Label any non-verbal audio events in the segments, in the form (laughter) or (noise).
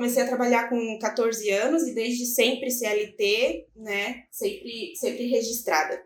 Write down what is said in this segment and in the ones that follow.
comecei a trabalhar com 14 anos e desde sempre CLT, né? Sempre, sempre registrada.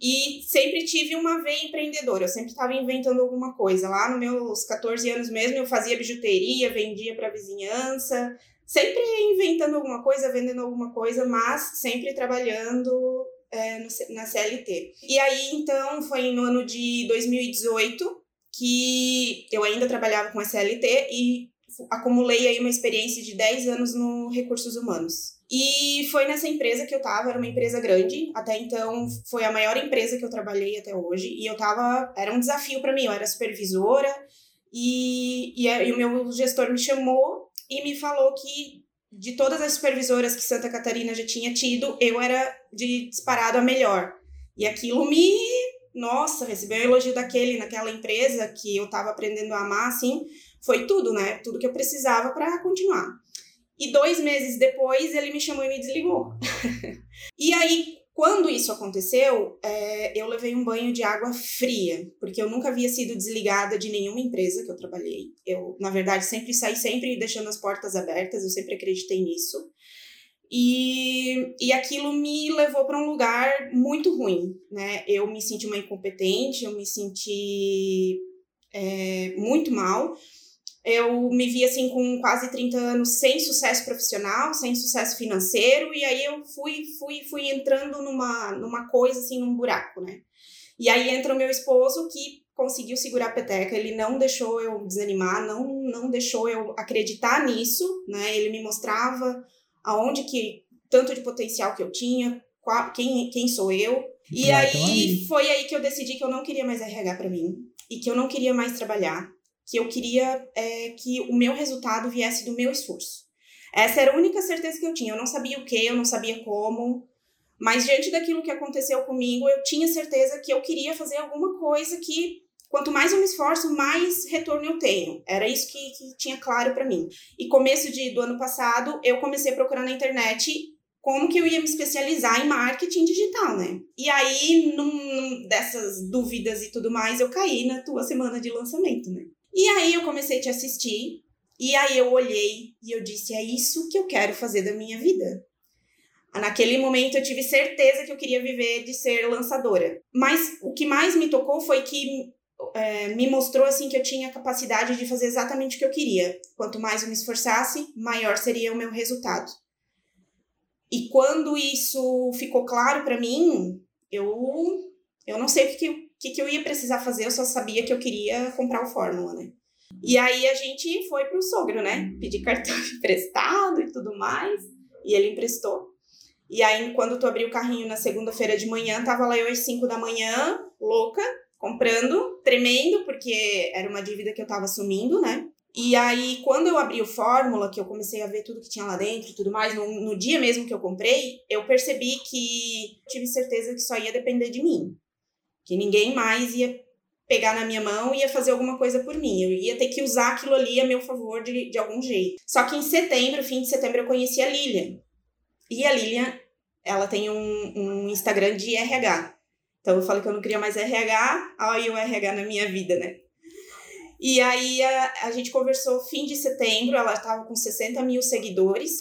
E sempre tive uma veia empreendedora, eu sempre estava inventando alguma coisa. Lá nos meus 14 anos mesmo, eu fazia bijuteria, vendia para vizinhança, sempre inventando alguma coisa, vendendo alguma coisa, mas sempre trabalhando é, no, na CLT. E aí, então, foi no ano de 2018 que eu ainda trabalhava com a CLT e acumulei aí uma experiência de 10 anos no recursos humanos. E foi nessa empresa que eu tava, era uma empresa grande, até então foi a maior empresa que eu trabalhei até hoje, e eu tava, era um desafio para mim, eu era supervisora, e, e, e o meu gestor me chamou e me falou que de todas as supervisoras que Santa Catarina já tinha tido, eu era de disparado a melhor. E aquilo me. Nossa, receber um elogio daquele naquela empresa que eu tava aprendendo a amar, assim, foi tudo, né? Tudo que eu precisava para continuar. E dois meses depois ele me chamou e me desligou. (laughs) e aí, quando isso aconteceu, é, eu levei um banho de água fria, porque eu nunca havia sido desligada de nenhuma empresa que eu trabalhei. Eu, na verdade, sempre saí sempre deixando as portas abertas, eu sempre acreditei nisso. E, e aquilo me levou para um lugar muito ruim, né? Eu me senti uma incompetente, eu me senti é, muito mal eu me vi assim com quase 30 anos sem sucesso profissional, sem sucesso financeiro, e aí eu fui fui fui entrando numa numa coisa assim, num buraco, né? E aí entra o meu esposo que conseguiu segurar a peteca, ele não deixou eu desanimar, não não deixou eu acreditar nisso, né? Ele me mostrava aonde que tanto de potencial que eu tinha, qual, quem quem sou eu. E aí, aí foi aí que eu decidi que eu não queria mais RH para mim e que eu não queria mais trabalhar que eu queria é, que o meu resultado viesse do meu esforço. Essa era a única certeza que eu tinha. Eu não sabia o que, eu não sabia como, mas diante daquilo que aconteceu comigo, eu tinha certeza que eu queria fazer alguma coisa que quanto mais eu me esforço, mais retorno eu tenho. Era isso que, que tinha claro para mim. E começo de, do ano passado, eu comecei a procurar na internet como que eu ia me especializar em marketing digital, né? E aí, num, num dessas dúvidas e tudo mais, eu caí na tua semana de lançamento, né? E aí eu comecei a te assistir, e aí eu olhei e eu disse: é isso que eu quero fazer da minha vida. Naquele momento eu tive certeza que eu queria viver de ser lançadora. Mas o que mais me tocou foi que é, me mostrou assim que eu tinha capacidade de fazer exatamente o que eu queria. Quanto mais eu me esforçasse, maior seria o meu resultado. E quando isso ficou claro para mim, eu eu não sei o que, que, que eu ia precisar fazer, eu só sabia que eu queria comprar o Fórmula, né? E aí a gente foi pro sogro, né? Pedir cartão (laughs) emprestado e tudo mais. E ele emprestou. E aí, quando tu abriu o carrinho na segunda-feira de manhã, tava lá eu às 5 da manhã, louca, comprando, tremendo, porque era uma dívida que eu tava assumindo, né? E aí, quando eu abri o Fórmula, que eu comecei a ver tudo que tinha lá dentro e tudo mais, no, no dia mesmo que eu comprei, eu percebi que tive certeza que só ia depender de mim que ninguém mais ia pegar na minha mão e ia fazer alguma coisa por mim. Eu ia ter que usar aquilo ali a meu favor de, de algum jeito. Só que em setembro, fim de setembro, eu conheci a Lilian. E a Lilian, ela tem um, um Instagram de RH. Então eu falei que eu não queria mais RH, olha o RH na minha vida, né? E aí a, a gente conversou fim de setembro, ela estava com 60 mil seguidores.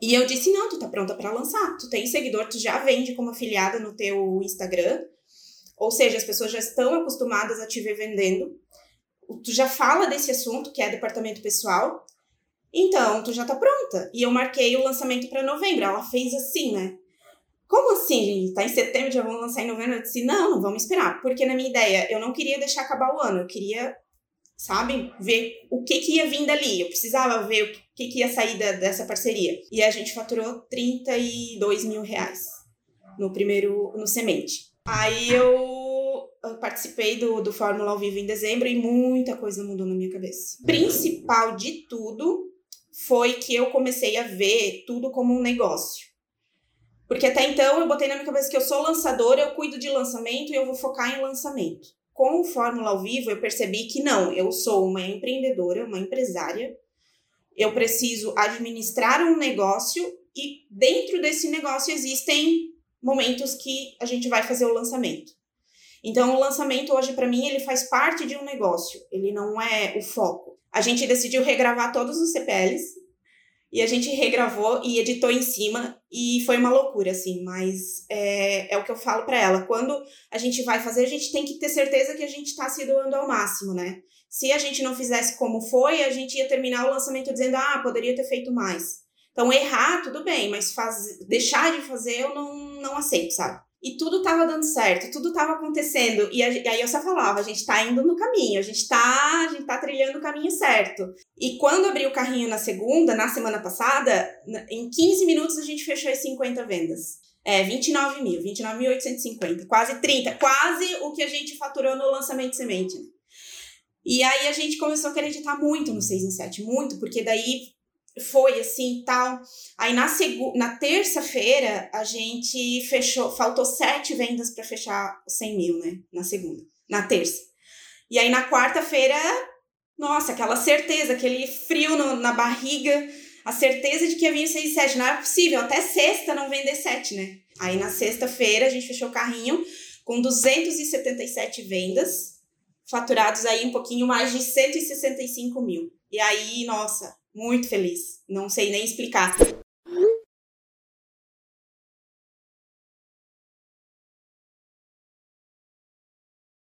E eu disse: não, tu tá pronta para lançar. Tu tem seguidor, tu já vende como afiliada no teu Instagram ou seja, as pessoas já estão acostumadas a te ver vendendo. Tu já fala desse assunto, que é departamento pessoal. Então, tu já tá pronta. E eu marquei o lançamento para novembro. Ela fez assim, né? Como assim, gente? Tá em setembro, já vamos lançar em novembro? Eu disse, não, vamos esperar. Porque na minha ideia, eu não queria deixar acabar o ano. Eu queria, sabe, ver o que que ia vir dali. Eu precisava ver o que que ia sair da, dessa parceria. E a gente faturou 32 mil reais no primeiro, no semente. Aí eu participei do, do Fórmula ao Vivo em dezembro e muita coisa mudou na minha cabeça. Principal de tudo foi que eu comecei a ver tudo como um negócio. Porque até então eu botei na minha cabeça que eu sou lançadora, eu cuido de lançamento e eu vou focar em lançamento. Com o Fórmula ao Vivo, eu percebi que não, eu sou uma empreendedora, uma empresária. Eu preciso administrar um negócio e dentro desse negócio existem momentos que a gente vai fazer o lançamento. Então, o lançamento hoje, para mim, ele faz parte de um negócio, ele não é o foco. A gente decidiu regravar todos os CPLs, E a gente regravou e editou em cima e foi uma loucura, assim. Mas é, é o que eu falo para ela. Quando a gente vai fazer, a gente tem que ter certeza que a gente tá se doando ao máximo, né? Se a gente não fizesse como foi, a gente ia terminar o lançamento dizendo, ah, poderia ter feito mais. Então, errar, tudo bem, mas faz... deixar de fazer eu não, não aceito, sabe? E tudo tava dando certo, tudo tava acontecendo. E, a, e, aí eu só falava, a gente tá indo no caminho, a gente tá, a gente tá trilhando o caminho certo. E quando abri o carrinho na segunda, na semana passada, em 15 minutos a gente fechou as 50 vendas. É, 29 mil, 29.850, quase 30, quase o que a gente faturou no lançamento de semente. Né? E aí a gente começou a acreditar muito no 6 em 7, muito, porque daí foi assim tal. Aí na, na terça-feira a gente fechou, faltou sete vendas para fechar 100 mil, né? Na segunda, na terça. E aí na quarta-feira, nossa, aquela certeza, aquele frio no, na barriga, a certeza de que ia vir 6 e 7. Não era possível, até sexta não vender 7, né? Aí na sexta-feira a gente fechou o carrinho com 277 vendas, faturados aí um pouquinho mais de 165 mil. E aí, nossa, muito feliz. Não sei nem explicar.